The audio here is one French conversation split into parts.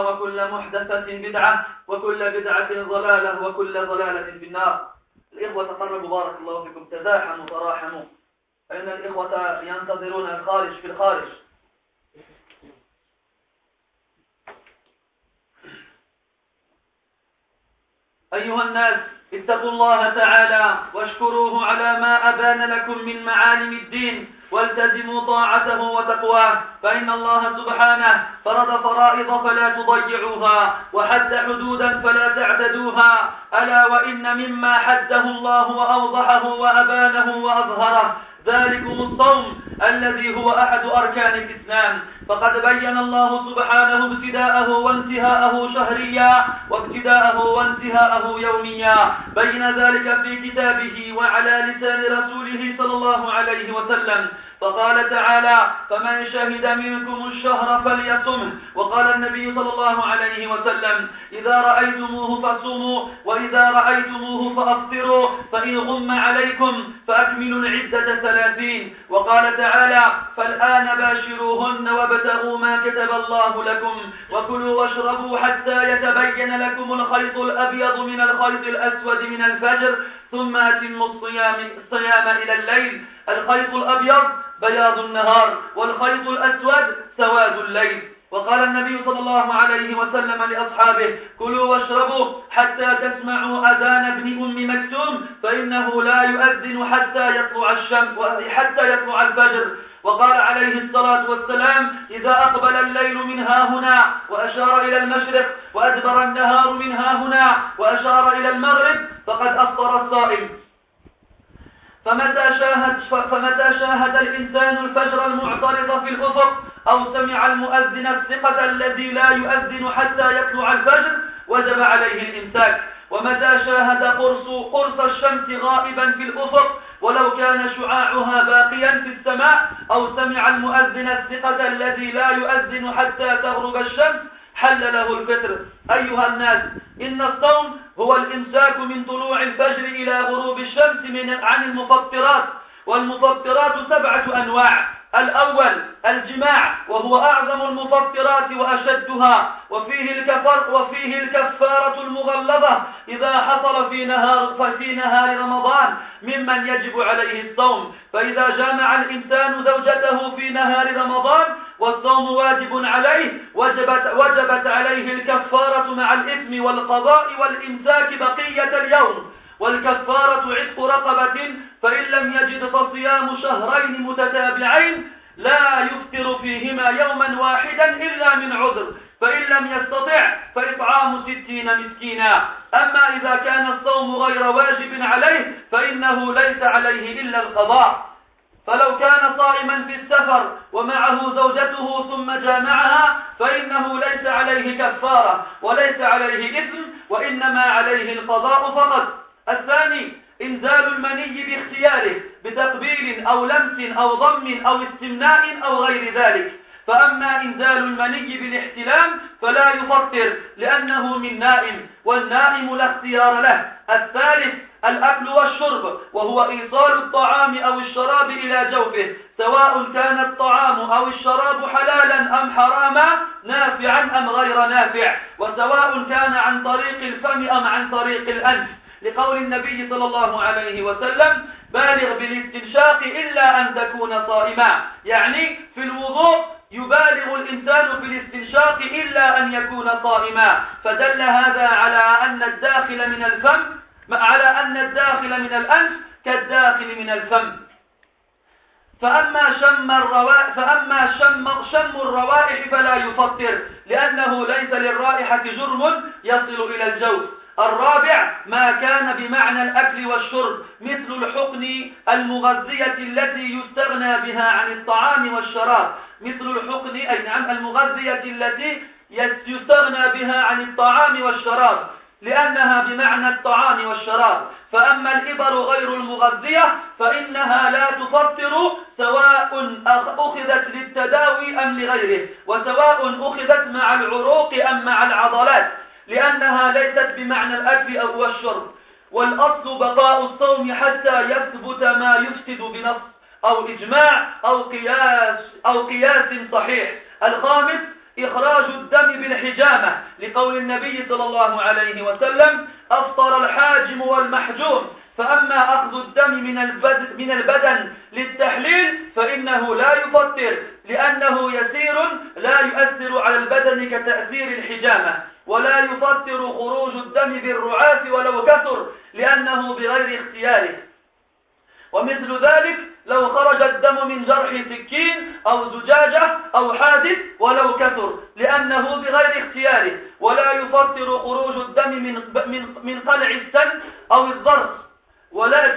وكل محدثة بدعة وكل بدعة ضلالة وكل ضلالة في النار. الإخوة تقربوا بارك الله فيكم. تزاحموا تراحموا. فإن الإخوة ينتظرون الخارج في الخارج. أيها الناس اتقوا الله تعالى واشكروه على ما أبان لكم من معالم الدين. والتزموا طاعته وتقواه فإن الله سبحانه فرض فرائض فلا تضيعوها وحد حدودا فلا تعتدوها ألا وإن مما حده الله وأوضحه وأبانه وأظهره. ذلكم الصوم الذي هو أحد أركان الإسلام. فقد بين الله سبحانه ابتداءه وانتهاءه شهريا وابتداءه وانتهاءه يوميا. بين ذلك في كتابه وعلى لسان رسوله صلى الله عليه وسلم. فقال تعالى فمن شهد منكم الشهر فليصمه وقال النبي صلى الله عليه وسلم إذا رأيتموه فصوموا وإذا رأيتموه فأفطروا فإن غم عليكم فأكملوا العدة ثلاثين. وقال تعالى فالآن باشروهن وابتغوا ما كتب الله لكم وكلوا واشربوا حتى يتبين لكم الخيط الأبيض من الخيط الأسود من الفجر ثم أتموا الصيام, الصيام إلى الليل. الخيط الأبيض بياض النهار والخيط الأسود سواد الليل. وقال النبي صلى الله عليه وسلم لأصحابه كلوا واشربوا حتى تسمعوا أذان ابن أم مكتوم فإنه لا يؤذن حتى يطلع الشمس حتى يطلع الفجر. وقال عليه الصلاة والسلام إذا أقبل الليل من ها هنا وأشار إلى المشرق وأدبر النهار من ها هنا وأشار إلى المغرب فقد أفطر الصائم. فمتى شاهد, فمتى شاهد الإنسان الفجر المعترض في الأفق؟ أو سمع المؤذن الثقة الذي لا يؤذن حتى يطلع الفجر؟ وجب عليه الإمساك. ومتى شاهد قرص, قرص الشمس غائبا في الأفق؟ ولو كان شعاعها باقيا في السماء أو سمع المؤذن الثقة الذي لا يؤذن حتى تغرب الشمس؟ حل له الفطر أيها الناس إن الصوم هو الإمساك من طلوع الفجر إلى غروب الشمس من عن المفطرات. والمفطرات سبعة أنواع. الأول الجماع وهو أعظم المفطرات وأشدها. وفيه الكفر وفيه الكفارة المغلظة. إذا حصل في نهار في نهار رمضان ممن يجب عليه الصوم. فإذا جامع الإنسان زوجته في نهار رمضان والصوم واجب عليه وجبت وجبت عليه الكفارة مع الإثم والقضاء والإمساك بقية اليوم. والكفارة عتق رقبة فإن لم يجد فصيام شهرين متتابعين لا يفطر فيهما يوما واحدا إلا من عذر. فإن لم يستطع فإطعام ستين مسكينا. أما إذا كان الصوم غير واجب عليه فإنه ليس عليه إلا القضاء. فلو كان صائما في السفر ومعه زوجته ثم جامعها فإنه ليس عليه كفارة وليس عليه إثم وإنما عليه القضاء فقط. الثاني إنزال المني باختياره بتقبيل أو لمس أو ضم أو استمناء أو غير ذلك. فأما إنزال المني بالاحتلام فلا يفطر لأنه من نائم والنائم لا اختيار له. الثالث الأكل والشرب وهو إيصال الطعام أو الشراب إلى جوفه سواء كان الطعام أو الشراب حلالا أم حراما نافعا أم غير نافع وسواء كان عن طريق الفم أم عن طريق الأنف. لقول النبي صلى الله عليه وسلم بالغ بالاستنشاق إلا أن تكون صائما. يعني في الوضوء يبالغ الإنسان في الاستنشاق إلا أن يكون صائما. فدل هذا على أن الداخل من الفم على أن الداخل من الأنف كالداخل من الفم. فأما شم الروائح فأما شم شم الروائح فلا يفطر لأنه ليس للرائحة جرم يصل إلى الجوف الرابع ما كان بمعنى الأكل والشرب مثل الحقن المغذية التي يستغنى بها عن الطعام والشراب. مثل الحقن أي نعم المغذية التي يستغنى بها عن الطعام والشراب. لأنها بمعنى الطعام والشراب. فأما الإبر غير المغذية فإنها لا تفطر سواء أخذت للتداوي أم لغيره وسواء أخذت مع العروق أم مع العضلات لأنها ليست بمعنى الأكل أو الشرب. والأصل بقاء الصوم حتى يثبت ما يفسد بنص أو إجماع أو قياس, أو قياس صحيح. الخامس إخراج الدم بالحجامة لقول النبي صلى الله عليه وسلم أفطر الحاجم والمحجوم فأما أخذ الدم من البدن, من البدن للتحليل فإنه لا يفطر لأنه يسير لا يؤثر على البدن كتأثير الحجامة ولا يفطر خروج الدم بالرعاة ولو كثر لأنه بغير اختياره. ومثل ذلك لو خرج الدم من جرح سكين أو زجاجة أو حادث ولو كثر لأنه بغير اختياره ولا يفطر خروج الدم من من من قلع السن أو الضرس.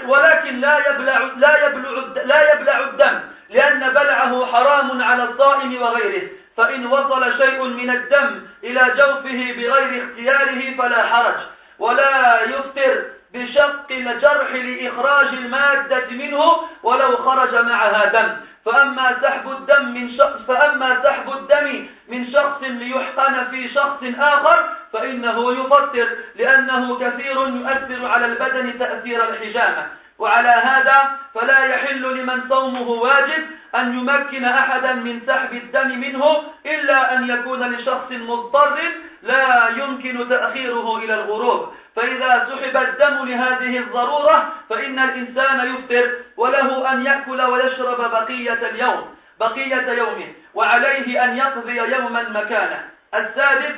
ولكن لا يبلع لا يبلع لا يبلع الدم لأن بلعه حرام على الصائم وغيره. فإن وصل شيء من الدم إلى جوفه بغير اختياره فلا حرج. ولا يفطر بشق الجرح لإخراج المادة منه ولو خرج معها دم. فأما سحب الدم من شخص فأما سحب الدم من شخص ليحقن في شخص آخر فإنه يفطر لأنه كثير يؤثر على البدن تأثير الحجامة. وعلى هذا فلا يحل لمن صومه واجب أن يمكن أحدا من سحب الدم منه إلا أن يكون لشخص مضطر لا يمكن تأخيره إلى الغروب. فإذا سحب الدم لهذه الضرورة فإن الإنسان يفطر وله أن يأكل ويشرب بقية اليوم بقية يومه وعليه أن يقضي يوما مكانه. السادس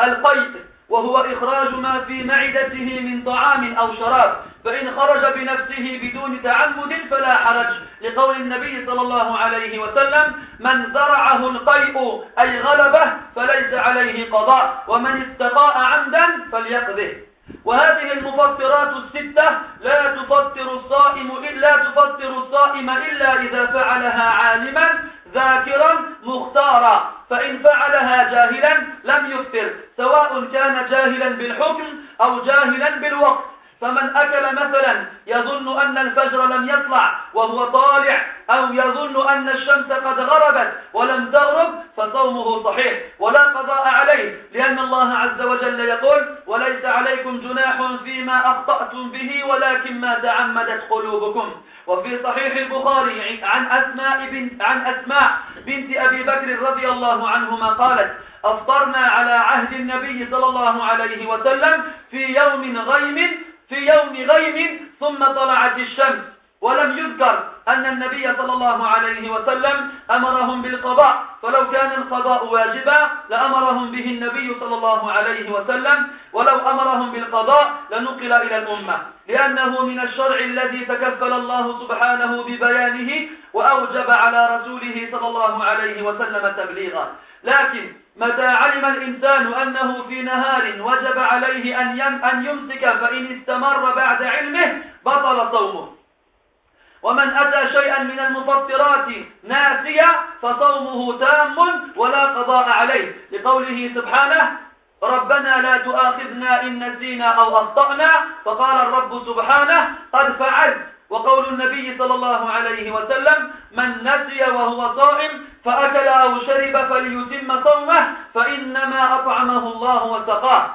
القيد وهو إخراج ما في معدته من طعام أو شراب. فإن خرج بنفسه بدون تعمد فلا حرج. لقول النبي صلى الله عليه وسلم من زرعه القيء أي غلبه فليس عليه قضاء ومن استقاء عمدا فليقضه. وهذه المفطرات الستة لا تفطر الصائم إلا تفطر الصائم إلا إذا فعلها عالما ذاكرا مختارا فإن فعلها جاهلا لم يفطر سواء كان جاهلا بالحكم أو جاهلا بالوقت. فمن أكل مثلا يظن أن الفجر لم يطلع وهو طالع أو يظن أن الشمس قد غربت ولم تغرب فصومه صحيح. ولا قضاء عليه لأن الله عز وجل يقول وليس عليكم جناح فيما أخطأتم به ولكن ما تعمدت قلوبكم. وفي صحيح البخاري عن أسماء بنت, عن أسماء بنت أبي بكر رضي الله عنهما قالت أفطرنا على عهد النبي صلى الله عليه وسلم في يوم غيم في يوم غيم ثم طلعت الشمس. ولم يذكر أن النبي صلى الله عليه وسلم أمرهم بالقضاء. فلو كان القضاء واجبا لأمرهم به النبي صلى الله عليه وسلم. ولو أمرهم بالقضاء لنقل إلى الأمة. لأنه من الشرع الذي تكفل الله سبحانه ببيانه وأوجب على رسوله صلى الله عليه وسلم تبليغا لكن متى علم الإنسان أنه في نهار وجب عليه أن يمسك فإن استمر بعد علمه بطل صومه. ومن أتى شيئا من المفطرات ناسيا فصومه تام ولا قضاء عليه. لقوله سبحانه ربنا لا تؤاخذنا إن نسينا أو أخطأنا. فقال الرب سبحانه قد فعلت. وقول النبي صلى الله عليه وسلم من نسي وهو صائم فأكل أو شرب فليتم صومه فإنما أطعمه الله وسقاه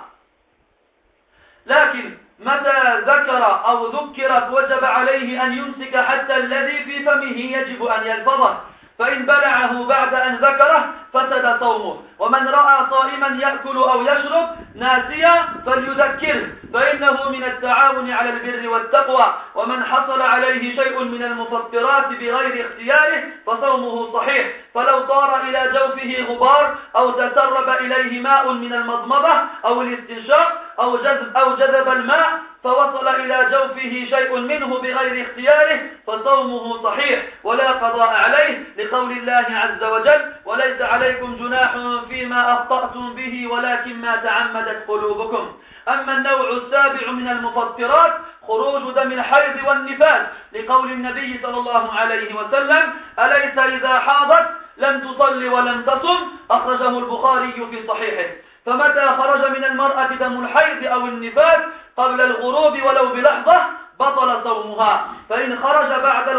لكن متى ذكر أو ذكرت وجب عليه أن يمسك حتى الذي في فمه يجب أن يلفظه؟ فإن بلعه بعد أن ذكره فسد صومه. ومن رأى صائما يأكل أو يشرب ناسيا فليذكره فإنه من التعاون على البر والتقوى. ومن حصل عليه شيء من المفطرات بغير اختياره فصومه صحيح. فلو طار إلى جوفه غبار أو تسرب إليه ماء من المضمضة أو الاستنشاق أو جذب, أو جذب الماء فوصل إلى جوفه شيء منه بغير اختياره فصومه صحيح ولا قضاء عليه لقول الله عز وجل وليس عليكم جناح فيما أخطأتم به ولكن ما تعمدت قلوبكم. أما النوع السابع من المفطرات خروج دم الحيض والنفاس لقول النبي صلى الله عليه وسلم أليس إذا حاضت؟ لم تصل ولم تصم. أخرجه البخاري في صحيحه. فمتى خرج من المرأة دم الحيض أو النفاس قبل الغروب ولو بلحظة؟ بطل صومها. فإن خرج بعد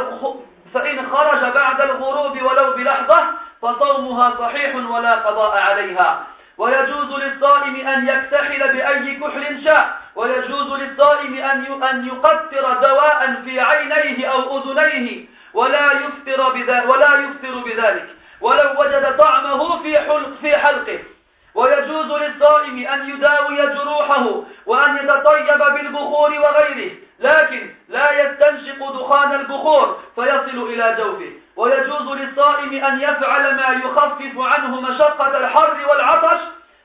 فإن خرج بعد الغروب ولو بلحظة فصومها صحيح ولا قضاء عليها. ويجوز للصائم أن يكتحل بأي كحل شاء. ويجوز للصائم أن أن يقطر دواء في عينيه أو أذنيه. ولا يفطر بذلك ولا يفطر بذلك. ولو وجد طعمه في حلق في حلقه. ويجوز للصائم أن يداوي جروحه وأن يتطيب بالبخور وغيره لكن لا يستنشق دخان البخور فيصل إلى جوفه. ويجوز للصائم أن يفعل ما يخفف عنه مشقة الحر والعطش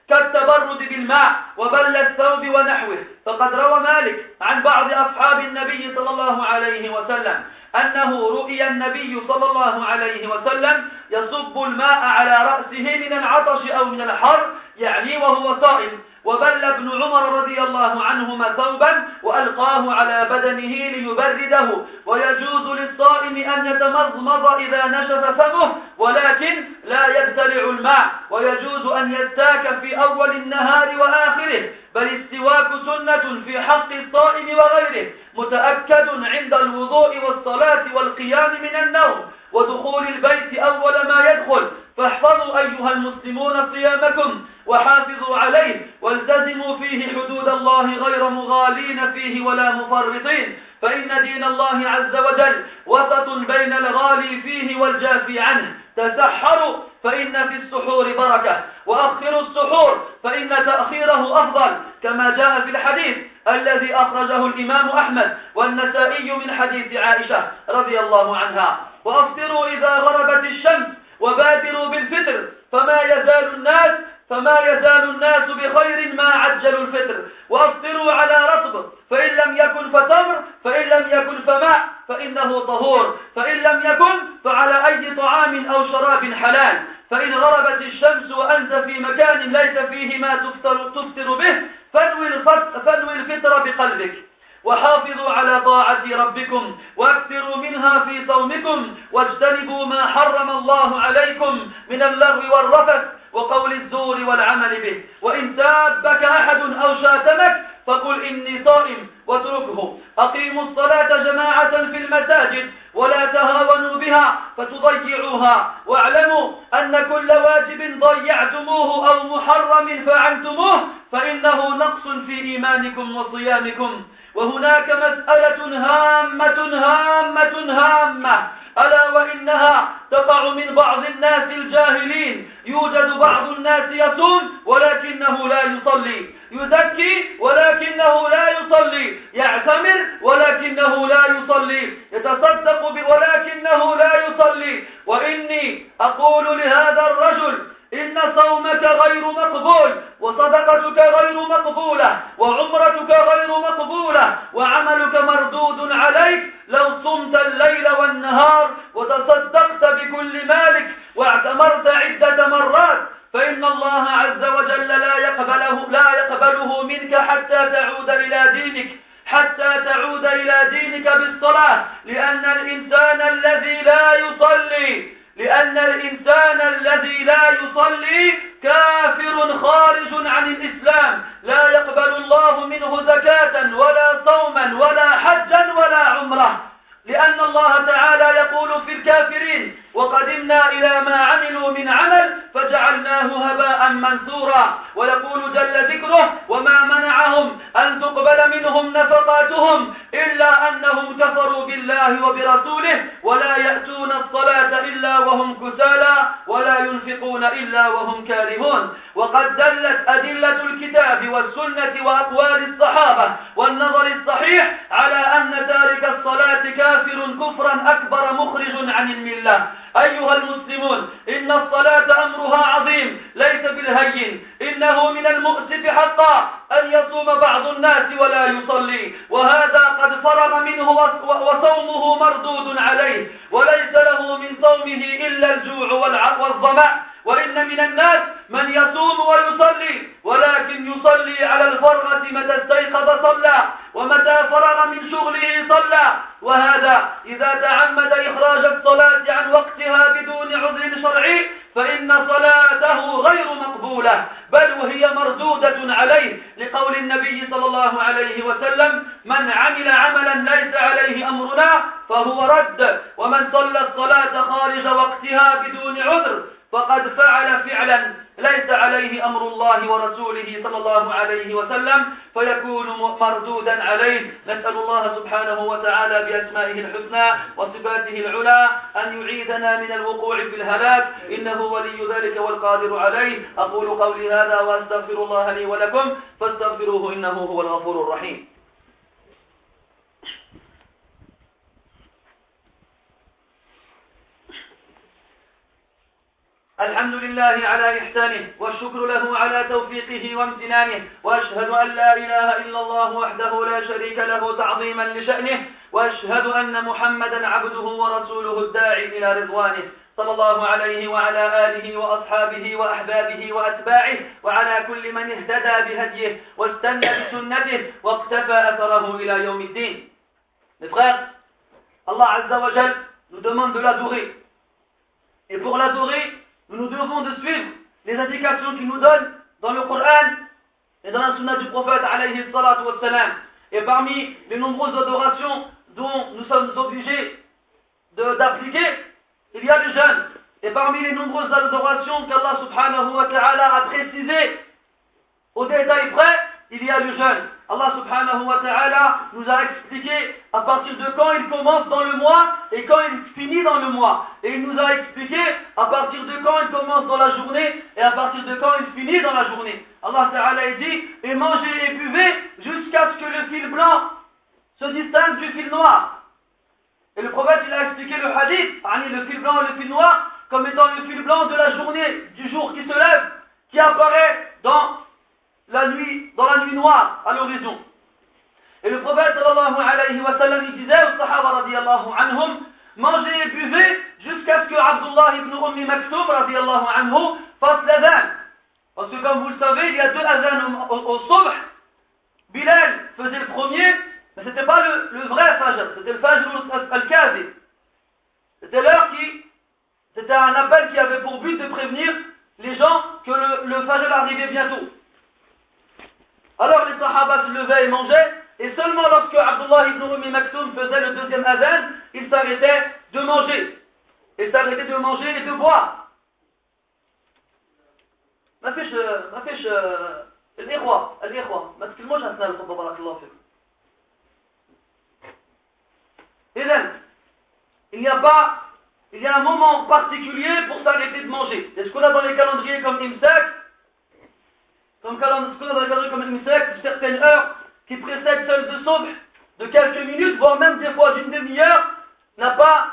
كالتبرد بالماء وبل الثوب ونحوه. فقد روى مالك عن بعض أصحاب النبي صلى الله عليه وسلم أنه رؤي النبي صلى الله عليه وسلم يصب الماء على رأسه من العطش أو من الحر يعني وهو صائم. وبل ابن عمر رضي الله عنهما ثوبا وألقاه على بدنه ليبرده. ويجوز للصائم أن يتمضمض إذا نشف فمه ولكن لا يبتلع الماء. ويجوز أن يستاك في أول النهار وآخره. بل السواك سنة في حق الصائم وغيره. متأكد عند الوضوء والصلاة والقيام من النوم. ودخول البيت أول ما يدخل. فاحفظوا أيها المسلمون صيامكم وحافظوا عليه والتزموا فيه حدود الله غير مغالين فيه ولا مفرطين. فإن دين الله عز وجل وسط بين الغالي فيه والجافي عنه. تسحروا فإن في السحور بركة. وأخروا السحور فإن تأخيره أفضل. كما جاء في الحديث الذي أخرجه الإمام أحمد والنسائي من حديث عائشة رضي الله عنها. وأفطروا إذا غربت الشمس وبادروا بالفطر فما يزال الناس فما يزال الناس بخير ما عجلوا الفطر. وأفطروا على رطب فإن لم يكن فتمر فإن لم يكن فماء فإنه طهور. فإن لم يكن فعلى أي طعام أو شراب حلال. فإن غربت الشمس وأنت في مكان ليس فيه ما تفطر, تفطر به فانوي الفطر بقلبك. وحافظوا على طاعة ربكم واكثروا منها في صومكم واجتنبوا ما حرم الله عليكم من اللغو والرفث وقول الزور والعمل به. وإن سابك أحد أو شاتمك فقل إني صائم واتركه. أقيموا الصلاة جماعة في المساجد ولا تهاونوا بها فتضيعوها. واعلموا أن كل واجب ضيعتموه أو محرم فعلتموه فإنه نقص في إيمانكم وصيامكم. وهناك مسألة هامة هامة هامة. ألا وإنها تقع من بعض الناس الجاهلين. يوجد بعض الناس يصوم ولكنه لا يصلي. يزكي ولكنه لا يصلي. يعتمر ولكنه لا يصلي. يتصدق ولكنه لا يصلي. وإني أقول لهذا الرجل إن صومك غير مقبول وصدقتك غير مقبولة وعمرتك غير مقبولة وعملك مردود عليك لو صمت الليل والنهار وتصدقت بكل مالك واعتمرت عدة مرات فإن الله عز وجل لا يقبله, لا يقبله منك حتى تعود إلى دينك حتى تعود إلى دينك بالصلاة لأن الإنسان الذي لا يصلي لأن الإنسان الذي لا يصلي كافر خارج عن الإسلام. لا يقبل الله منه زكاة ولا صوما ولا حجا ولا عمرة. لأن الله تعالى يقول في الكافرين وقدمنا إلى ما عملوا من عمل فجعلناه هباء منثورا ويقول جل ذكره وما منعهم أن تقبل منهم نفقاتهم إلا أنهم كفروا بالله وبرسوله ولا يأتون الصلاة إلا وهم كسالى ولا ينفقون إلا وهم كارهون. وقد دلت أدلة الكتاب والسنة وأقوال الصحابة والنظر الصحيح على أن تارك الصلاة كافر كفرا أكبر مخرج عن الملة. أيها المسلمون إن الصلاة أمرها عظيم ليس بالهين إنه من المؤسف حقا أن يصوم بعض الناس ولا يصلي وهذا قد فرغ منه وصومه مردود عليه وليس له من صومه إلا الجوع والظمأ. وإن من الناس من يصوم ويصلي ولكن يصلي على الفرغة متى استيقظ صلى ومتى فرغ من شغله صلى. وهذا إذا تعمد إخراج الصلاة عن وقتها بدون عذر شرعي فإن صلاته غير مقبولة بل وهي مردودة عليه. لقول النبي صلى الله عليه وسلم من عمل عملا ليس عليه أمرنا فهو رد ومن صلى الصلاة خارج وقتها بدون عذر فقد فعل فعلا ليس عليه أمر الله ورسوله صلى الله عليه وسلم فيكون مردودا عليه. نسأل الله سبحانه وتعالى بأسمائه الحسنى وصفاته العلى أن يعيدنا من الوقوع في الهلاك. إنه ولي ذلك والقادر عليه. أقول قولي هذا وأستغفر الله لي ولكم فاستغفروه إنه هو الغفور الرحيم. الحمد لله على إحسانه والشكر له على توفيقه وامتنانه وأشهد أن لا إله إلا الله وحده لا شريك له تعظيما لشأنه وأشهد أن محمدا عبده ورسوله الداعي إلى رضوانه صلى الله عليه وعلى آله وأصحابه وأحبابه وأتباعه وعلى كل من اهتدى بهديه واستنى بسنته واقتفى أثره إلى يوم الدين Mes frères, Allah Azza wa nous l'adorer. Et pour l'adorer, nous nous devons de suivre les indications qu'il nous donne dans le Coran et dans la sunna du prophète alayhi. Et parmi les nombreuses adorations dont nous sommes obligés d'appliquer, il y a le jeûne. Et parmi les nombreuses adorations qu'Allah subhanahu wa ta'ala a précisées au détail près, il y a le jeûne. Allah subhanahu wa ta'ala nous a expliqué à partir de quand il commence dans le mois et quand il finit dans le mois. Et il nous a expliqué à partir de quand il commence dans la journée et à partir de quand il finit dans la journée? Allah ta'ala dit, et mangez et buvez jusqu'à ce que le fil blanc se distingue du fil noir. Et le prophète il a expliqué le hadith, le fil blanc et le fil noir, comme étant le fil blanc de la journée, du jour qui se lève, qui apparaît dans la nuit, dans la nuit noire, à l'horizon. Et le prophète sallallahu alayhi wa sallam, disait aux sahaba radiallahu anhum, mangez et buvez jusqu'à ce que Abdullah ibn Ummi Maktoum radiallahu anhu fasse l'adhan. Parce que comme vous le savez, il y a deux adhans au, au. Bilal faisait le premier, mais c'était pas le, le, vrai fajr, c'était le fajr al-kazi. C'était l'heure qui, c'était un appel qui avait pour but de prévenir les gens que le, le fajr arrivait bientôt. Alors les Sahaba se levaient et mangeaient, et seulement lorsque Abdullah ibn Rumi Maktoum faisait le deuxième adhan, il s'arrêtait de manger. Et s'arrêtait de manger et de boire. ما فيش ما فيش الإخوة الإخوة ما تكلموش أثناء الخطبة بارك الله فيكم. إذن il n'y a pas il y a un moment particulier pour s'arrêter de manger. Est-ce qu'on a dans les calendriers comme Imsak comme comme une secte, certaines heures qui précèdent celles de Sobh, de quelques minutes, voire même des fois d'une demi-heure, n'a pas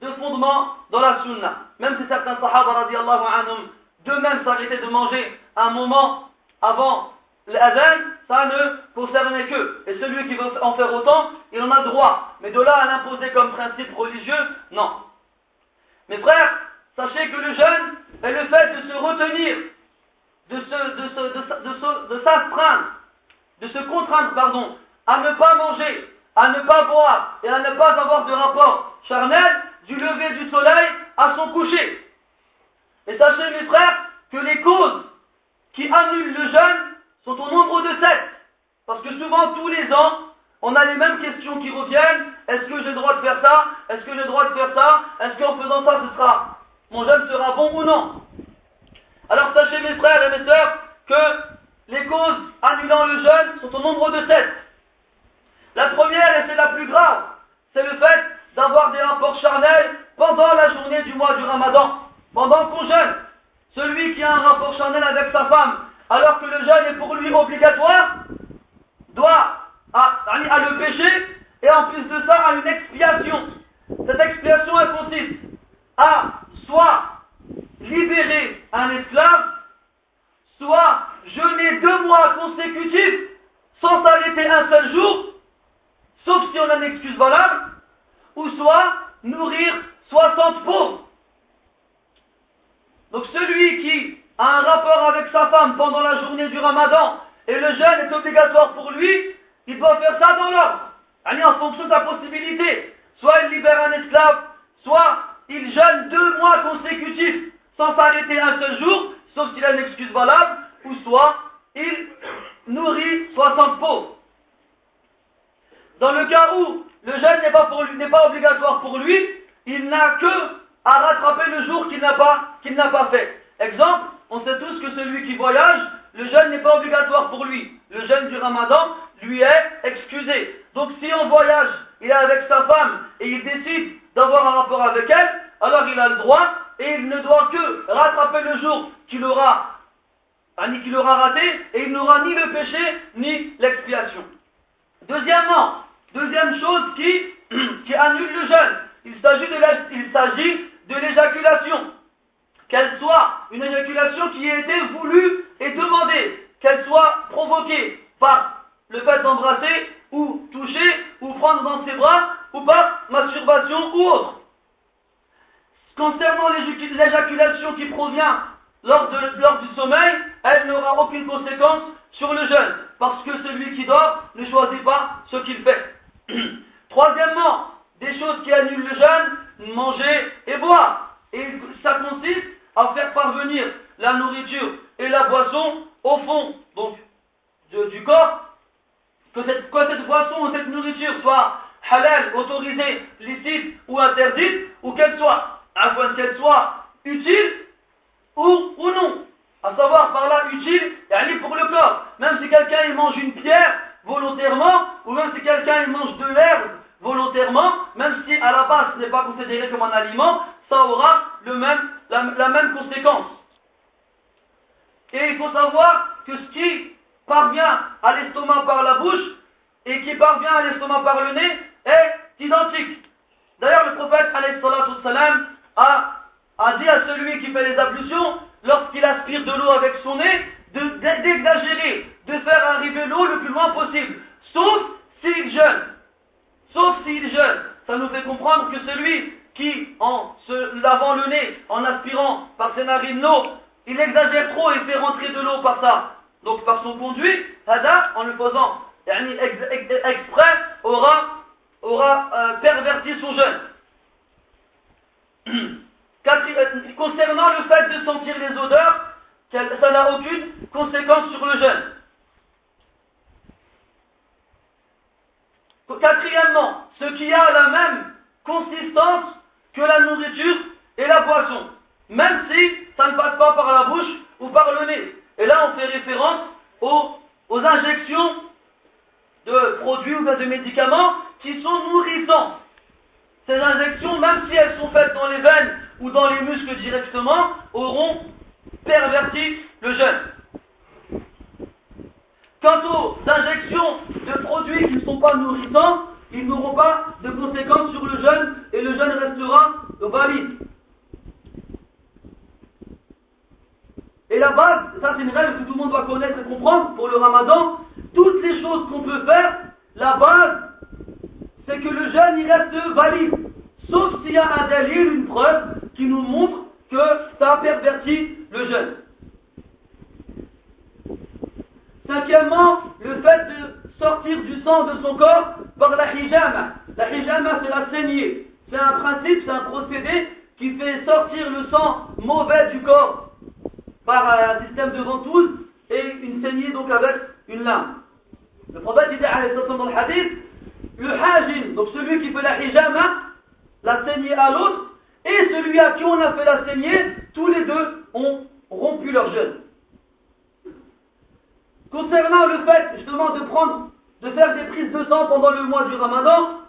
de fondement dans la sunna. Même si certains sahaba radiallahu anhum d'eux-mêmes s'arrêtaient de manger un moment avant l'adhan, ça ne concernait qu'eux. Et celui qui veut en faire autant, il en a droit. Mais de là à l'imposer comme principe religieux, non. Mes frères, sachez que le jeûne est le fait de se retenir de, se, de, s'astreindre, de contraindre, pardon, à ne pas manger, à ne pas boire et à ne pas avoir de rapport charnel du lever du soleil à son coucher. Et sachez mes frères que les causes qui annulent le jeûne sont au nombre de sept. Parce que souvent tous les ans, on a les mêmes questions qui reviennent. Est-ce que j'ai le droit de faire ça? Est-ce que j'ai le droit de faire ça? Est-ce qu'en faisant ça, ce sera, mon jeûne sera bon ou non? Alors sachez mes frères et mes sœurs que les causes annulant le jeûne sont au nombre de sept. La première, et c'est la plus grave, c'est le fait d'avoir des rapports charnels pendant la journée du mois du ramadan, pendant qu'on jeûne. Celui qui a un rapport charnel avec sa femme, alors que le jeûne est pour lui obligatoire, doit à, le péché et en plus de ça à une expiation. Cette expiation elle consiste à soit libérer un esclave, soit jeûner deux mois consécutifs sans s'arrêter un seul jour, sauf si on a une excuse valable, ou soit nourrir 60 pauvres. Donc celui qui a un rapport avec sa femme pendant la journée du ramadan et le jeûne est obligatoire pour lui, il peut faire ça dans l'ordre. En fonction de la possibilité. Soit il libère un esclave, soit il jeûne deux mois consécutifs sans s'arrêter un seul jour, sauf s'il a une excuse valable, ou soit il nourrit 60 pauvres. Dans le cas où le jeûne n'est pas, obligatoire pour lui, il n'a que à rattraper le jour qu'il n'a pas, qu'il n'a pas fait. Exemple, on sait tous que celui qui voyage, le jeûne n'est pas obligatoire pour lui. Le jeûne du ramadan lui est excusé. Donc si en voyage, il est avec sa femme et il décide d'avoir un rapport avec elle, alors il a le droit et il ne doit que rattraper le jour qu'il aura, qu'il aura raté et il n'aura ni le péché ni l'expiation. Deuxièmement, deuxième chose qui, annule le jeûne, il s'agit de l'éjaculation. Qu'elle soit une éjaculation qui ait été voulue et demandée, qu'elle soit provoquée par le fait d'embrasser ou toucher ou prendre dans ses bras ou par masturbation ou autre. Concernant l'éjaculation qui provient lors du sommeil, elle n'aura aucune conséquence sur le jeûne, parce que celui qui dort ne choisit pas ce qu'il fait. Troisièmement, des choses qui annulent le jeûne, manger et boire. Et ça consiste à faire parvenir la nourriture et la boisson au fond donc, du corps que cette, boisson ou cette nourriture soit halal, autorisée, licite ou interdite, ou qu'elle soit, afin qu'elle soit utile ou non. À savoir par là utile, et pour le corps. Même si quelqu'un il mange une pierre volontairement, ou même si quelqu'un il mange de l'herbe volontairement, même si à la base ce n'est pas considéré comme un aliment, ça aura le même, la même conséquence. Et il faut savoir que ce qui parvient à l'estomac par la bouche et qui parvient à l'estomac par le nez est identique. D'ailleurs, le prophète a, a dit à celui qui fait les ablutions, lorsqu'il aspire de l'eau avec son nez, d'exagérer, de, faire arriver l'eau le plus loin possible, sauf s'il jeûne. Sauf s'il jeûne. Ça nous fait comprendre que celui qui, en se lavant le nez, en aspirant par ses narines l'eau, il exagère trop et fait rentrer de l'eau par ça donc par son conduit, Hada, en le faisant exprès, aura, euh, perverti son jeûne. Concernant le fait de sentir les odeurs, ça n'a aucune conséquence sur le jeûne. Quatrièmement, ce qui a la même consistance que la nourriture et la boisson, même si ça ne passe pas par la bouche ou par le nez. Et là, on fait référence aux, injections de produits ou de médicaments qui sont nourrissants. Ces injections, même si elles sont faites dans les veines ou dans les muscles directement, auront perverti le jeûne. Quant aux injections de produits qui ne sont pas nourrissants, ils n'auront pas de conséquences sur le jeûne et le jeûne restera valide. Et la base, ça c'est une règle que tout le monde doit connaître et comprendre pour le ramadan, toutes les choses qu'on peut faire, la base, c'est que le jeûne il reste valide. Sauf s'il y a un délire, une preuve qui nous montre que ça a perverti le jeûne. Cinquièmement, le fait de sortir du sang de son corps par la hijama. La hijama, c'est la saignée. C'est un principe, c'est un procédé qui fait sortir le sang mauvais du corps par un système de ventouse et une saignée donc avec une lame. Le prophète disait dans le hadith le hajim, donc celui qui fait la hijama, la saignée à l'autre, et celui à qui on a fait la saignée, tous les deux ont rompu leur jeûne. Concernant le fait justement de prendre, de faire des prises de sang pendant le mois du ramadan,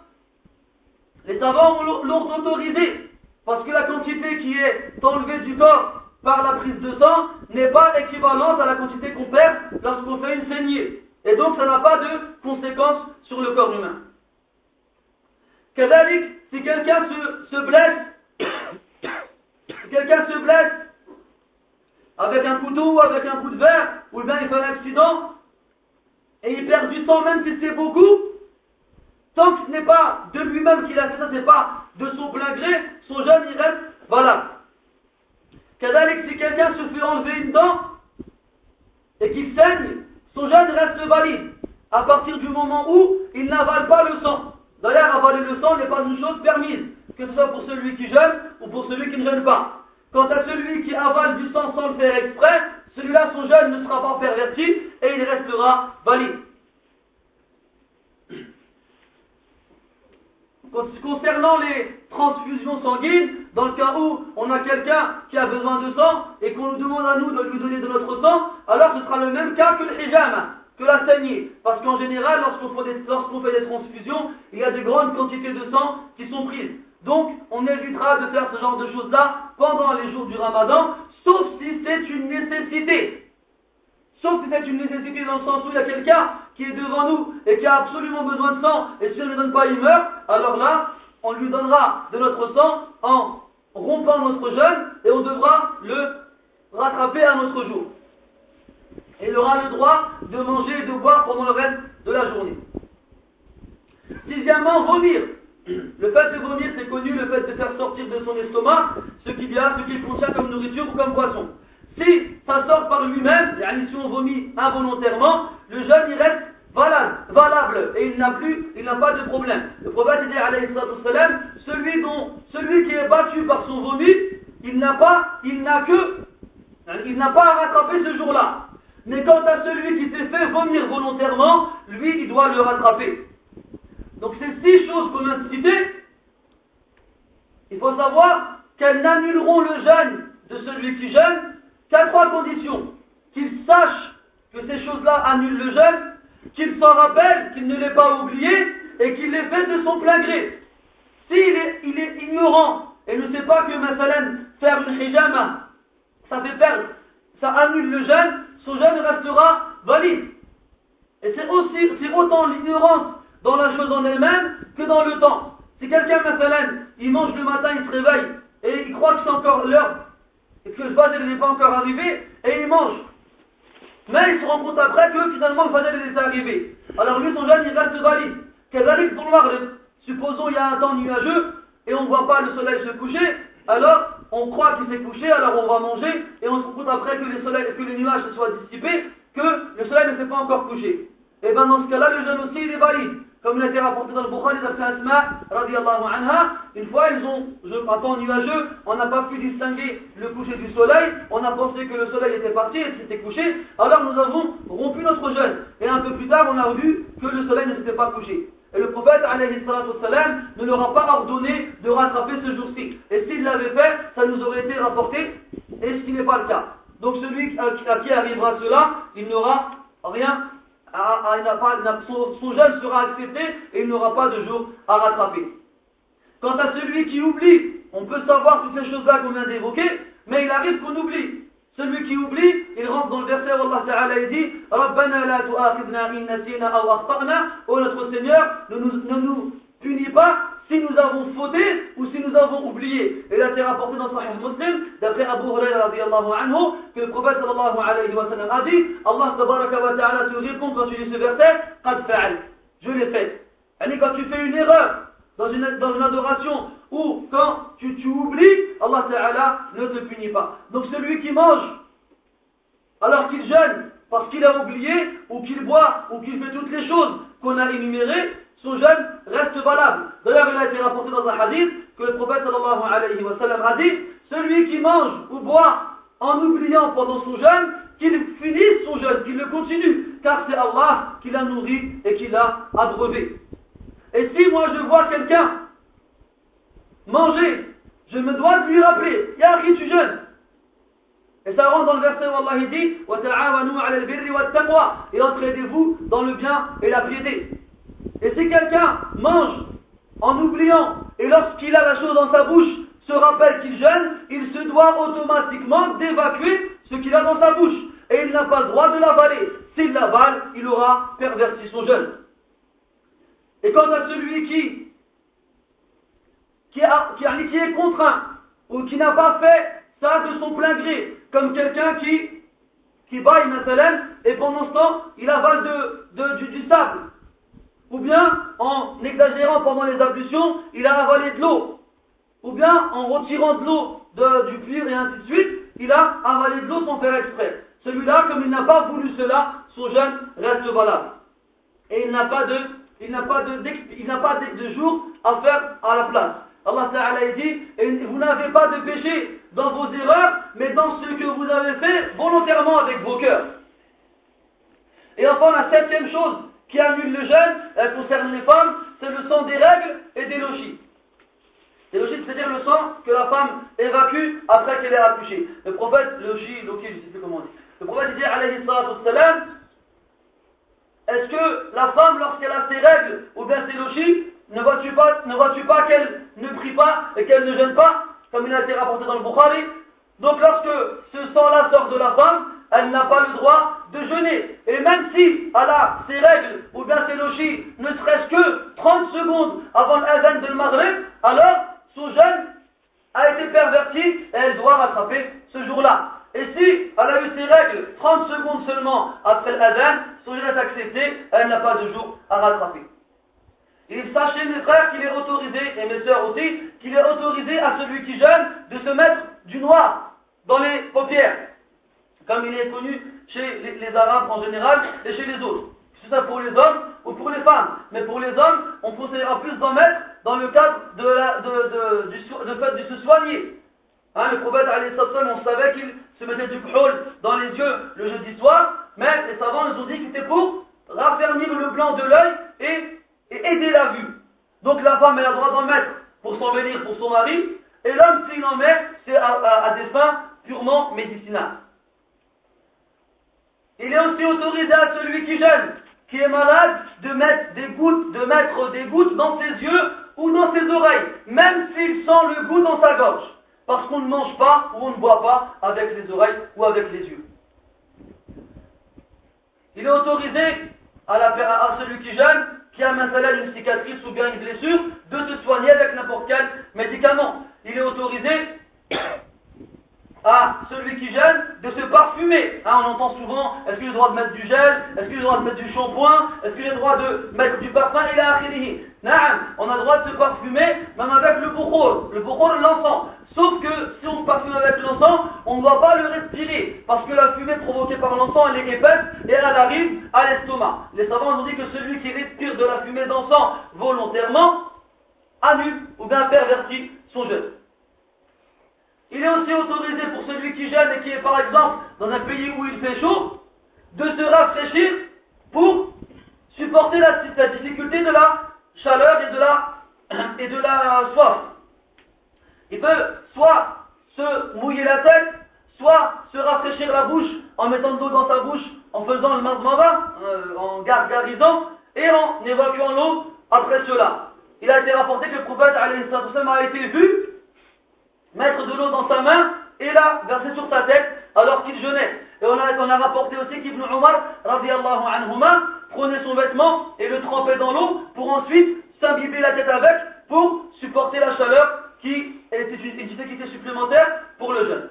les savants l'ont autorisé, parce que la quantité qui est enlevée du corps par la prise de sang n'est pas équivalente à la quantité qu'on perd lorsqu'on fait une saignée. Et donc ça n'a pas de conséquences sur le corps humain. Kadalik, si quelqu'un se, se blesse, quelqu'un se blesse avec un couteau ou avec un coup de verre, ou bien il fait un accident, et il perd du sang même si c'est beaucoup, tant que ce n'est pas de lui-même qu'il a fait ça, ce pas de son plein gré, son jeûne il reste valable. Kadalik, si quelqu'un se fait enlever une dent et qu'il saigne, son jeûne reste valide à partir du moment où il n'avale pas le sang. D'ailleurs, avaler le sang n'est pas une chose permise, que ce soit pour celui qui jeûne ou pour celui qui ne jeûne pas. Quant à celui qui avale du sang sans le faire exprès, celui-là, son jeûne ne sera pas perverti et il restera valide. Concernant les transfusions sanguines, dans le cas où on a quelqu'un qui a besoin de sang et qu'on nous demande à nous de lui donner de notre sang, alors ce sera le même cas que le hijama, que la saignée. Parce qu'en général, lorsqu'on fait, fait, des transfusions, il y a de grandes quantités de sang qui sont prises. Donc, on évitera de faire ce genre de choses-là pendant les jours du ramadan, sauf si c'est une nécessité. Sauf si c'est une nécessité dans le sens où il y a quelqu'un qui est devant nous et qui a absolument besoin de sang, et si on ne lui donne pas, il meurt, alors là, on lui donnera de notre sang en rompant notre jeûne et on devra le rattraper à notre jour. Il aura le droit de manger et de boire pendant le reste de la journée. Sixièmement, vomir. Le fait de vomir, c'est connu, le fait de faire sortir de son estomac ce qu'il y a, ce qu'il contient comme nourriture ou comme boisson. Si ça sort par lui-même, si on vomit involontairement, le jeûne il reste valable, et il n'a plus, il n'a pas de problème. Le prophète dit alayhi salam, celui dont, celui qui est battu par son vomi, il n'a pas, il n'a que, il n'a pas à rattraper ce jour-là. Mais quant à celui qui s'est fait vomir volontairement, lui, il doit le rattraper. Donc ces six choses qu'on a citées, il faut savoir qu'elles n'annuleront le jeûne de celui qui jeûne qu'à trois conditions. Qu'il sache que ces choses-là annulent le jeûne, qu'il s'en rappelle, qu'il ne l'ait pas oublié, et qu'il l'ait fait de son plein gré. S'il est, il est ignorant et ne sait pas que Mathalan, faire une hijama, ça fait perdre, ça annule le jeûne, son jeûne restera valide. Et c'est aussi, c'est autant l'ignorance dans la chose en elle-même que dans le temps. Si quelqu'un, Mathalan, il mange le matin, il se réveille, et il croit que c'est encore l'heure et que le Fajr n'est pas encore arrivé, et il mange. Mais il se rend compte après que finalement le Fajr est arrivé. Alors lui, son jeûne, il reste valide. Qu'est-ce pour voir Supposons il y a un temps nuageux, et on ne voit pas le soleil se coucher, alors on croit qu'il s'est couché, alors on va manger, et on se rend compte après que, que les nuages se soient dissipés, que le soleil ne s'est pas encore couché. Et bien dans ce cas-là, le jeûne aussi, il est valide. Comme il a été rapporté dans le Bukhari d'Asma, radiallahu anha, une fois ils ont, un temps nuageux, on n'a pas pu distinguer le coucher du soleil, on a pensé que le soleil était parti et s'était couché, alors nous avons rompu notre jeûne. Et un peu plus tard, on a vu que le soleil ne s'était pas couché. Et le prophète, salam, ne leur a pas ordonné de rattraper ce jour-ci. Et s'il l'avait fait, ça nous aurait été rapporté, et ce qui n'est pas le cas. Donc celui à qui arrivera cela, il n'aura rien son, jeûne sera accepté et il n'aura pas de jour à rattraper. Quant à celui qui oublie, on peut savoir toutes ces choses-là qu'on vient d'évoquer, mais il arrive qu'on oublie. Celui qui oublie, il rentre dans le verset où Allah Ta'ala dit Rabbana la tu'akhidna in nasina aw akhtana Oh notre Seigneur, ne nous, ne nous punis pas si nous avons fauté ou si nous avons oublié. Et là, c'est rapporté dans Sahih Muslim, d'après Abu Huraira anhu, que le prophète sallallahu alayhi wa sallam a dit, Allah tabaraka wa ta'ala te répond quand tu lis ce verset, qad fa'al. Je l'ai fait. Elle quand tu fais une erreur dans une, dans une adoration ou quand tu, tu oublies, Allah ta'ala ne te punit pas. Donc celui qui mange alors qu'il jeûne parce qu'il a oublié ou qu'il boit ou qu'il fait toutes les choses qu'on a énumérées, son jeûne reste valable. D'ailleurs, il a été rapporté dans un hadith que le prophète sallallahu alayhi wa sallam a dit Celui qui mange ou boit en oubliant pendant son jeûne, qu'il finisse son jeûne, qu'il le continue, car c'est Allah qui l'a nourri et qui l'a abreuvé. Et si moi je vois quelqu'un manger, je me dois de lui rappeler, Ya qui tu jeûnes Et ça rentre dans le verset où Allah dit Et entraidez-vous dans le bien et la piété. Et si quelqu'un mange en oubliant, et lorsqu'il a la chose dans sa bouche, se rappelle qu'il jeûne, il se doit automatiquement d'évacuer ce qu'il a dans sa bouche. Et il n'a pas le droit de l'avaler. S'il l'avale, il aura perverti son jeûne. Et quant à celui qui, qui est contraint, ou qui n'a pas fait ça de son plein gré, comme quelqu'un qui, qui baille et pendant ce temps, il avale du sable. Ou bien, en exagérant pendant les ablutions, il a avalé de l'eau. Ou bien, en retirant de l'eau du puits et ainsi de suite, il a avalé de l'eau sans faire exprès. Celui-là, comme il n'a pas voulu cela, son jeûne reste valable. Et il n'a pas de, il n'a pas de, il n'a pas de, jour à faire à la place. Allah Ta'ala dit, et vous n'avez pas de péché dans vos erreurs, mais dans ce que vous avez fait volontairement avec vos cœurs. Et enfin, la septième chose qui annule le jeûne, elle concerne les femmes, c'est le sang des règles et des logis. Les logis, c'est-à-dire le sang que la femme évacue après qu'elle ait accouché. Le prophète, je ne sais plus comment on dit. Le prophète dit, alayhi salam, est-ce que la femme, lorsqu'elle a ses règles ou bien ses logis, ne vois-tu pas, pas qu'elle ne prie pas et qu'elle ne jeûne pas, comme il a été rapporté dans le Bukhari? Donc lorsque ce sang-là sort de la femme, elle n'a pas le droit de jeûner. Et même si elle a ses règles ou bien ses logis, ne serait-ce que 30 secondes avant l'adhan de Maghreb, alors son jeûne a été perverti et elle doit rattraper ce jour-là. Et si elle a eu ses règles 30 secondes seulement après l'adhan, son jeûne est accepté, elle n'a pas de jour à rattraper. Il sachez mes frères qu'il est autorisé, et mes sœurs aussi, qu'il est autorisé à celui qui jeûne de se mettre du noir dans les paupières, comme il est connu chez les, Arabes en général et chez les autres. C'est ça pour les hommes ou pour les femmes. Mais pour les hommes, on conseillera plus d'en mettre dans le cadre de, la, du, fait de se soigner. Hein, le prophète, on savait qu'il se mettait du pôle dans les yeux le jeudi soir, mais les savants nous ont dit que c'était pour raffermir le blanc de l'œil et et aider la vue. Donc la femme, elle a le droit d'en mettre pour s'embellir pour son mari, et l'homme, s'il en met, c'est à, des fins purement médicinales. Il est aussi autorisé à celui qui gêne, qui est malade, de mettre des gouttes, de mettre des gouttes dans ses yeux ou dans ses oreilles, même s'il sent le goût dans sa gorge. Parce qu'on ne mange pas ou on ne boit pas avec les oreilles ou avec les yeux. Il est autorisé à, celui qui gêne qui a maintenant une cicatrice ou bien une blessure, de se soigner avec n'importe quel médicament. Il est autorisé à celui qui gêne de se parfumer. Hein, on entend souvent, est-ce qu'il a le droit de mettre du gel? Est-ce qu'il a le droit de mettre du shampoing? Est-ce qu'il a le droit de mettre du parfum? Il a on a le droit de se parfumer, même avec le bukhor. Le bukhor, l'encens. Sauf que si on parfume avec l'encens, on ne doit pas le respirer. Parce que la fumée provoquée par l'encens, elle est épaisse et elle arrive à l'estomac. Les savants ont dit que celui qui respire de la fumée d'encens volontairement annule ou bien pervertit son jeûne. Il est aussi autorisé pour celui qui gêne et qui est par exemple dans un pays où il fait chaud, de se rafraîchir pour supporter la, difficulté de la chaleur et de la, et de la soif. Il peut soit se mouiller la tête, soit se rafraîchir la bouche en mettant de l'eau dans sa bouche, en faisant le mazmava, euh, en gargarisant, et en évacuant l'eau après cela. Il a été rapporté que le prophète a été vu mettre de l'eau dans sa main et la verser sur sa tête alors qu'il jeûnait. Et on a, rapporté aussi qu'Ibn Umar, radiallahu anhuma, prenait son vêtement et le trempait dans l'eau pour ensuite s'imbiber la tête avec pour supporter la chaleur qui était une difficulté supplémentaire pour le jeûne.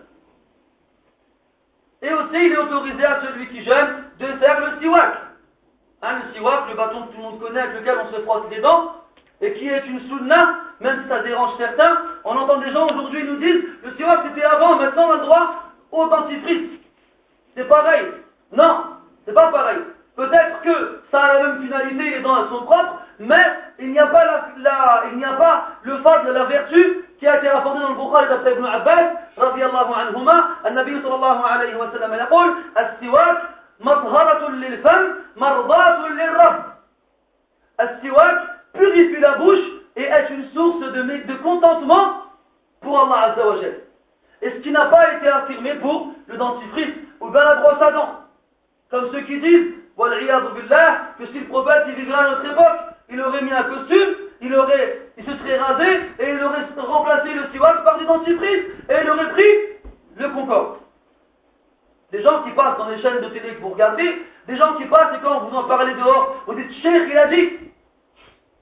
Et aussi, il est autorisé à celui qui jeûne de faire le siwak. Hein, le siwak, le bâton que tout le monde connaît avec lequel on se frotte les dents, et qui est une sunna, même si ça dérange certains, on entend des gens aujourd'hui nous disent le siwak c'était avant, maintenant on a le droit au dentifrice. C'est pareil. Non, c'est pas pareil. Peut-être que ça a la même finalité, les dents sont propres, mais il n'y a pas la, il n'y a pas le fait de la vertu qui a été rapporté dans le Bukhari d'après Ibn Abbas, radiallahu anhuma, النبي صلى الله عليه وسلم يقول السواك مطهرة للفم مرضاة للرب السواك purifie la bouche et est une source de, contentement pour Allah Azzawajal. Et ce qui n'a pas été affirmé pour le dentifrice ou bien la brosse à dents. Comme ceux qui disent, billah, que si le prophète il vivrait à notre époque, il aurait mis un costume, il se serait rasé et il aurait remplacé le siwak par du dentifrice et il aurait pris le concorde. Des gens qui passent dans les chaînes de télé que vous regardez, des gens qui passent et quand vous en parlez dehors, vous dites Cheikh, il a dit.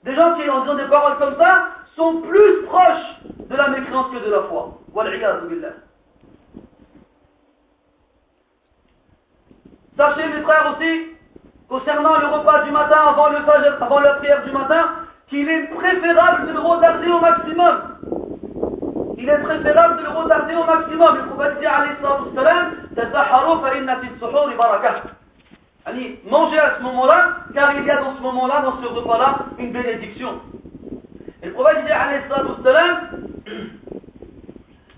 Des gens qui, en disant des paroles comme ça, sont plus proches de la mécréance que de la foi. Sachez mes frères aussi, concernant le repas du matin avant, le la prière du matin, qu'il est préférable de le retarder au maximum. Il est préférable de le retarder au maximum. Le prophète dit alayhi salam, Mangez à ce moment-là, car il y a dans ce moment-là, dans ce repas-là, une bénédiction. Et le prophète dit alayhi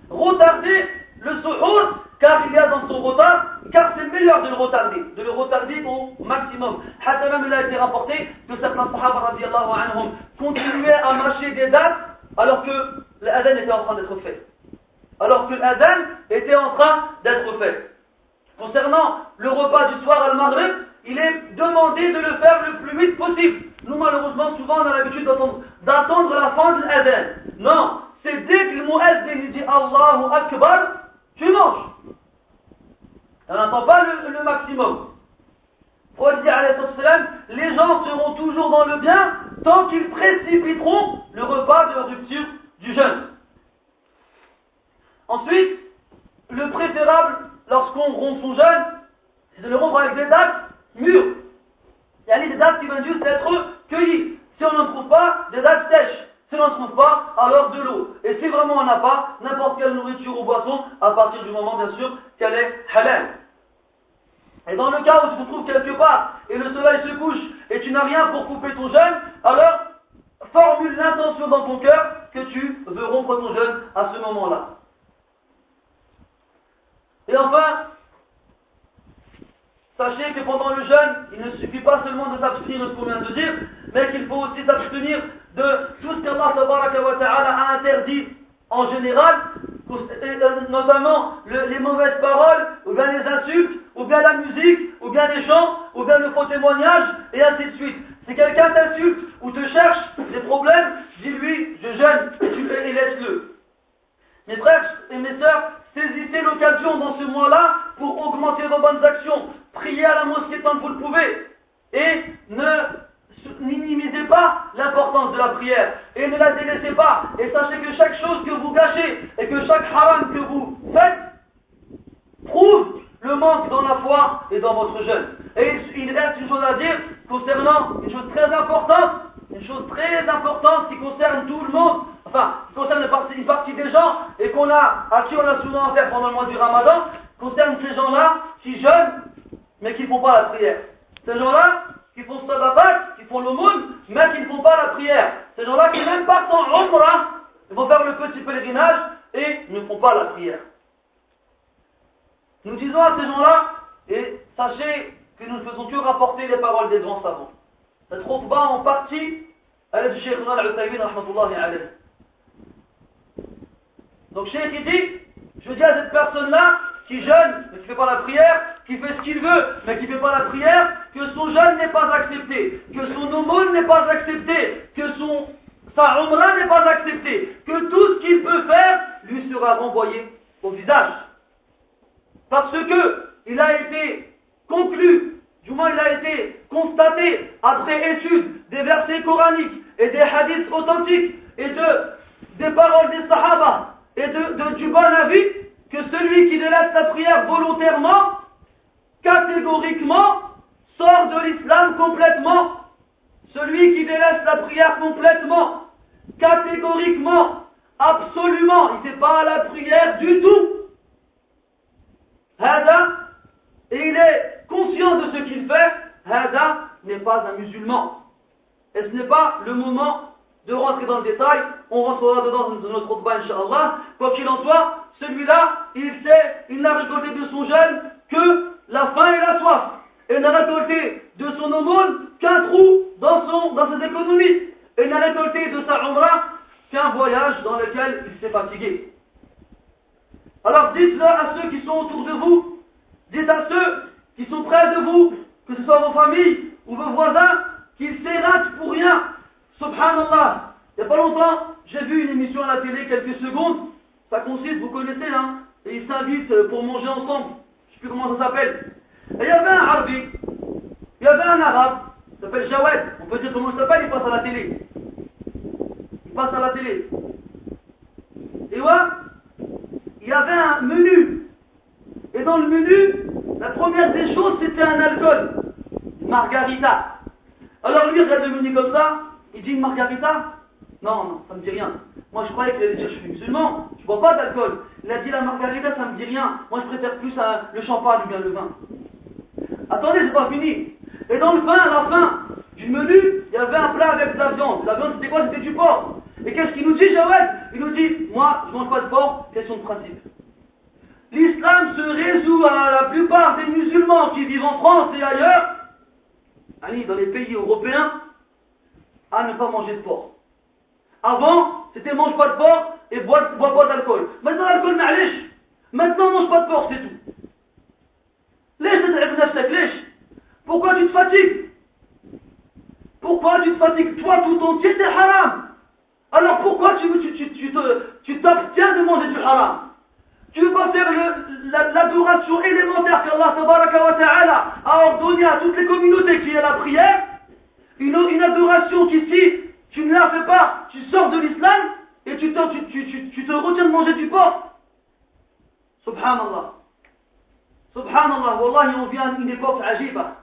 retardez le suhour, car il y a dans son retard, car c'est meilleur de le retarder, de le retarder au maximum. Hatta il a été rapporté que certains sahaba anhum continuaient à mâcher des dates alors que l'adhan était en train d'être fait. Alors que l'adhan était en train d'être fait. Concernant le repas du soir al-Maghrib, il est demandé de le faire le plus vite possible. Nous, malheureusement, souvent, on a l'habitude d'attendre la fin de l'adhan. Non, c'est dès que le muezzin dit Allahu Akbar, tu manges. On n'entend pas le, le maximum. les gens seront toujours dans le bien tant qu'ils précipiteront le repas de rupture du jeûne. Ensuite, le préférable lorsqu'on rompt son jeûne, c'est de le rompre avec des dates mûres. Il y a des dates qui viennent juste être cueillies. Si on n'en trouve pas, des dates sèches. Si on n'en trouve pas, alors de l'eau. Et si vraiment on n'a pas, n'importe quelle nourriture ou boisson, à partir du moment, bien sûr, qu'elle est halal. Et dans le cas où tu te trouves quelque part et le soleil se couche et tu n'as rien pour couper ton jeûne, alors formule l'intention dans ton cœur que tu veux rompre ton jeûne à ce moment-là. Et enfin, sachez que pendant le jeûne, il ne suffit pas seulement de s'abstenir de ce qu'on vient de dire, mais qu'il faut aussi s'abstenir de tout ce qu'Allah a interdit en général, notamment les mauvaises paroles, ou bien les insultes, ou bien la musique, ou bien les chants, ou bien le faux témoignage, et ainsi de suite. Si quelqu'un t'insulte ou te cherche des problèmes, dis-lui, je jeûne, et, et laisse-le. Mes frères et mes sœurs, saisissez l'occasion dans ce mois-là pour augmenter vos bonnes actions. Priez à la mosquée tant que vous le pouvez. Et ne minimisez pas l'importance de la prière. Et ne la délaissez pas. Et sachez que chaque chose que vous gâchez et que chaque haram que vous faites prouve le manque dans la foi et dans votre jeûne. Et il reste une chose à dire concernant une chose très importante, une chose très importante qui concerne tout le monde, enfin, qui concerne une partie, des gens et qu'on a, à qui on a souvent affaire pendant le mois du ramadan, concerne ces gens-là qui jeûnent mais qui ne font pas la prière. Ces gens-là qui font sababat, qui font l'aumône, mais qui ne font pas la prière. Ces gens-là qui même pas en omra, ils vont faire le petit pèlerinage et ne font pas la prière. Nous disons à ces gens-là, et sachez que nous ne faisons que rapporter les paroles des grands savants. Trouve pas en partie à l'aide du Cheikh al-Utaymin. Donc Cheikh il dit, je dis à cette personne-là, qui jeûne, mais qui ne fait pas la prière, qui fait ce qu'il veut, mais qui ne fait pas la prière, que son jeûne n'est pas accepté, que son aumône n'est pas accepté, que son, sa umrah n'est pas accepté, que tout ce qu'il peut faire lui sera renvoyé au visage. Parce que il a été conclu, du moins il a été constaté après étude des versets coraniques et des hadiths authentiques et de, des paroles des sahaba et de, du bon avis que celui qui délaisse la prière volontairement, catégoriquement, sort de l'islam complètement. Celui qui délaisse la prière complètement, catégoriquement, absolument, il ne fait pas la prière du tout et il est conscient de ce qu'il fait, Hada n'est pas un musulman. Et ce n'est pas le moment de rentrer dans le détail, on rentrera dedans dans notre autre Inch'Allah. Quoi qu'il en soit, celui-là, il sait, il n'a récolté de son jeûne que la faim et la soif. Et n'a récolté de son aumône qu'un trou dans, son, dans ses économies. et n'a récolté de sa umrah qu'un voyage dans lequel il s'est fatigué. Alors dites-le à ceux qui sont autour de vous, dites à ceux qui sont près de vous, que ce soit vos familles ou vos voisins, qu'ils s'ératent pour rien. Subhanallah. Il n'y a pas longtemps, j'ai vu une émission à la télé, quelques secondes. Ça consiste, vous connaissez, hein, et ils s'invitent pour manger ensemble. Je ne sais plus comment ça s'appelle. Et il y avait un Arabi, il y avait un Arabe, il s'appelle Jawed. On peut dire comment il s'appelle, il passe à la télé. Il passe à la télé. Et voilà, il y avait un menu. Et dans le menu, la première des choses, c'était un alcool. Margarita. Alors lui, regarde le menu comme ça, il dit une margarita Non, non, ça me dit rien. Moi, je croyais qu'il allait dire je suis musulman, je bois pas d'alcool. Il a dit la margarita, ça me dit rien. Moi, je préfère plus le champagne ou bien le vin. Attendez, c'est pas fini. Et dans le vin, à la fin du menu, il y avait un plat avec de la viande. La viande, c'était quoi? C'était du porc. Et qu'est-ce qu'il nous dit, Jawed Il nous dit, moi, je mange pas de porc, question de principe. L'islam se résout à la plupart des musulmans qui vivent en France et ailleurs, dans les pays européens, à ne pas manger de porc. Avant, c'était mange pas de porc et bois, bois pas d'alcool. Maintenant, l'alcool, n'allège. Maintenant, mange pas de porc, c'est tout. Pourquoi tu te fatigues? Pourquoi tu te fatigues Toi tout entier, t'es haram? Alors pourquoi tu, tu, t'abstiens de manger du haram? Tu pas faire l'adoration élémentaire qu'Allah a ordonné à toutes les communautés qui est la prière une, adoration qui si tu ne la fais pas, tu sors de l'islam et tu, te retiens de manger du porc. Subhanallah. Subhanallah, Wallahi, on vit une époque ajiba.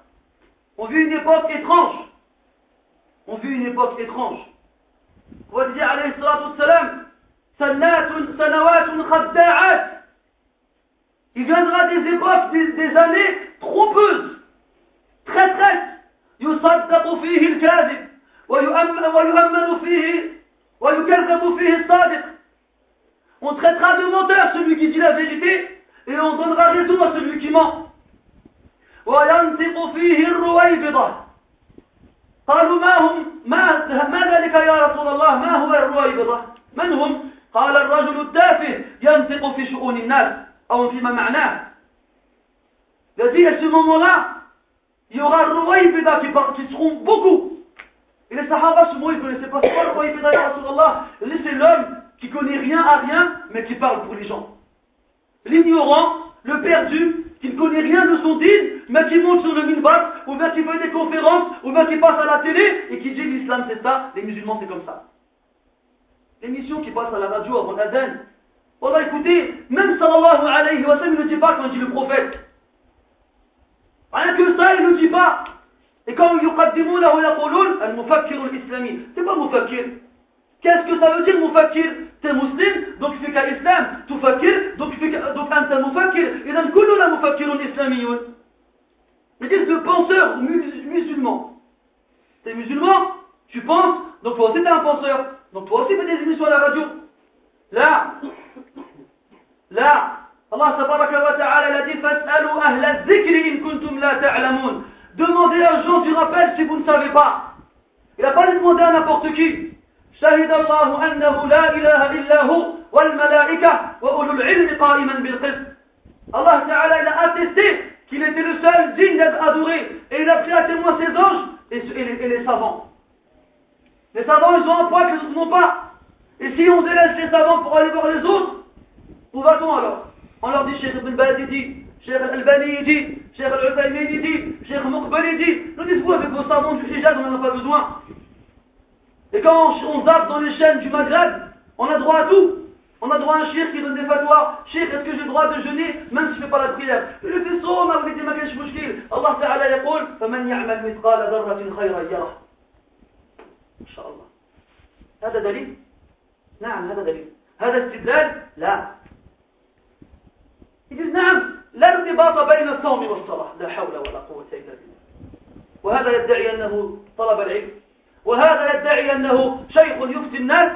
On vit une époque étrange. On vit une époque étrange. On alayhi salatu wassalam, sanawatun khadda'at. Il viendra des époques, des, des années trompeuses, traîtresses. يصدق فيه الكاذب ويؤمن فيه ويكذب فيه الصادق. On traitera de menteur celui qui dit la vérité et on donnera raison à celui qui ment. وينطق فيه الرويبضة قالوا ما هم ما, ما ذلك يا رسول الله ما هو الرويبضة من هم قال الرجل التافه ينطق في شؤون الناس أو فيما معناه C'est-à-dire, à ce moment-là, il y aura Ruwaybida qui, qui seront beaucoup. Et les Sahaba, souvent, ils ne connaissaient pas ce qu'est le Ruwaybida, ya Rasulallah. C'est l'homme qui connaît rien à rien, mais qui parle pour les gens l'ignorant, le perdu, qui ne connaît rien de son dîne, mais qui monte sur le minbar, ou bien qui fait des conférences, ou bien qui passe à la télé, et qui dit l'islam c'est ça, les musulmans c'est comme ça. L'émission qui passe à la radio avant l'Aden, Oh, bah, On a écouté, même sallallahu alayhi wa sallam, il ne dit pas quand dit le prophète. Rien que ça, il ne dit pas. Et quand il y a démon ils yuqaddimunahu yaqulun, al-mufakkir al-islami. C'est pas mufakkir. Qu'est-ce que ça veut dire mufakkir? T'es musulman, donc tu fais qu'à l'islam. Tu fakir, donc tu fais donc anta mufakkir. Et dans kulluna mufakkirun islamiyun. Ils disent le penseur musulman. T'es musulman, tu penses, donc toi aussi t'es un penseur. Donc toi aussi fais des émissions à la radio. Là, là, Allah tabaraka wa ta'ala l'a dit Fas'alu ahla zikri in kuntum la ta'lamun. Demandez un gens du rappel si vous ne savez pas. Il n'a pas demandé à n'importe qui. شهد الله أنه لا إله إلا هو والملائكة وأولو العلم قائما بالقسط Allah Ta'ala il a attesté qu'il était le seul digne d'être adoré et il a pris à témoin ses anges et, et, les, et les savants. Les savants ils ont un poids que les autres n'ont pas. Et si on délaisse les savants pour aller voir les autres, où va-t-on alors On leur dit Cheikh Ibn Baz dit, Cheikh Al-Albani dit, Cheikh Al-Uthaymin dit, Cheikh Muqbali dit. Nous dites-vous avec vos savants du hijab on n'en a pas besoin. Et quand on zappe dans les chaînes du Maghreb, on a droit à tout. On a droit à un shir qui donne des fatwas. Shir, est-ce que j'ai le droit de jeûner même si je ne fais pas la prière Le fait صوم أو بدي ما كانش مشكل. الله تعالى يقول فمن يعمل مثقال ذرة خيرا يره. إن شاء الله. هذا دليل؟ نعم هذا دليل. هذا استدلال؟ لا. يقول نعم لا ارتباط بين الصوم والصلاة لا حول ولا قوة إلا بالله وهذا يدعي أنه طلب العلم وهذا يدعي أنه شيخ يفتي الناس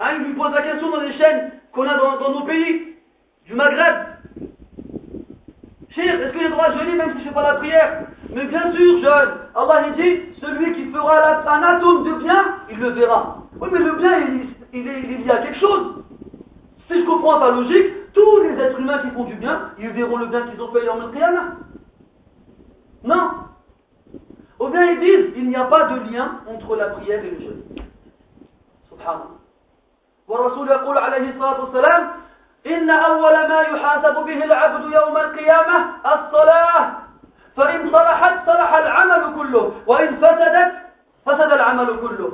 Hein, il lui pose la question dans les chaînes qu'on a dans, dans, nos pays, du Maghreb. Cher, est-ce que j'ai droit de jeûner même si je ne fais pas la prière Mais bien sûr, jeûne. Allah il dit, celui qui fera un atome de bien, il le verra. Oui, mais le bien, il, il, il, y a quelque chose. Si je comprends ta logique, tous les êtres humains qui font du bien, ils verront le bien qu'ils ont fait en Qiyamah. Non. Ou bien ils disent, il n'y a pas de lien entre la prière et le jeûne. Subhanallah. والرسول يقول عليه الصلاة والسلام إن أول ما يحاسب به العبد يوم القيامة الصلاة فإن صلحت صلح العمل كله وإن فسدت فسد العمل كله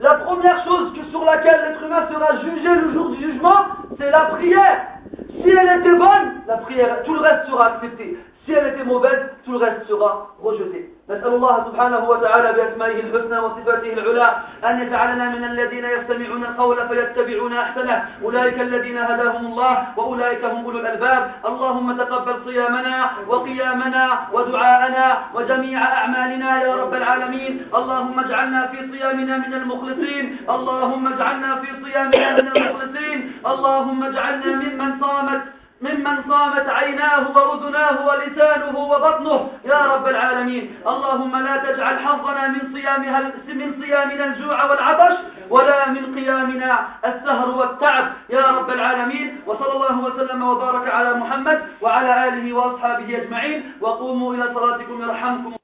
la première chose sur laquelle l'être humain sera jugé le jour du jugement, c'est la prière. Si elle était bonne, la prière, tout le reste sera accepté. Si elle était mauvaise, tout le reste sera rejeté. نسأل الله سبحانه وتعالى بأسمائه الحسنى وصفاته العلى أن يجعلنا من الذين يستمعون القول فيتبعون أحسنه. أولئك الذين هداهم الله وأولئك هم أولو الألباب. اللهم تقبل صيامنا وقيامنا ودعاءنا وجميع أعمالنا يا رب العالمين. اللهم اجعلنا في صيامنا من المخلصين. اللهم اجعلنا في صيامنا من المخلصين. اللهم اجعلنا ممن صامت ممن صامت عيناه وأذناه ولسانه وبطنه. يا رب العالمين اللهم لا تجعل حظنا من صيامها من صيامنا الجوع والعطش ولا من قيامنا السهر والتعب. يا رب العالمين وصلى الله وسلم وبارك على محمد وعلى آله وأصحابه أجمعين. وقوموا إلى صلاتكم يرحمكم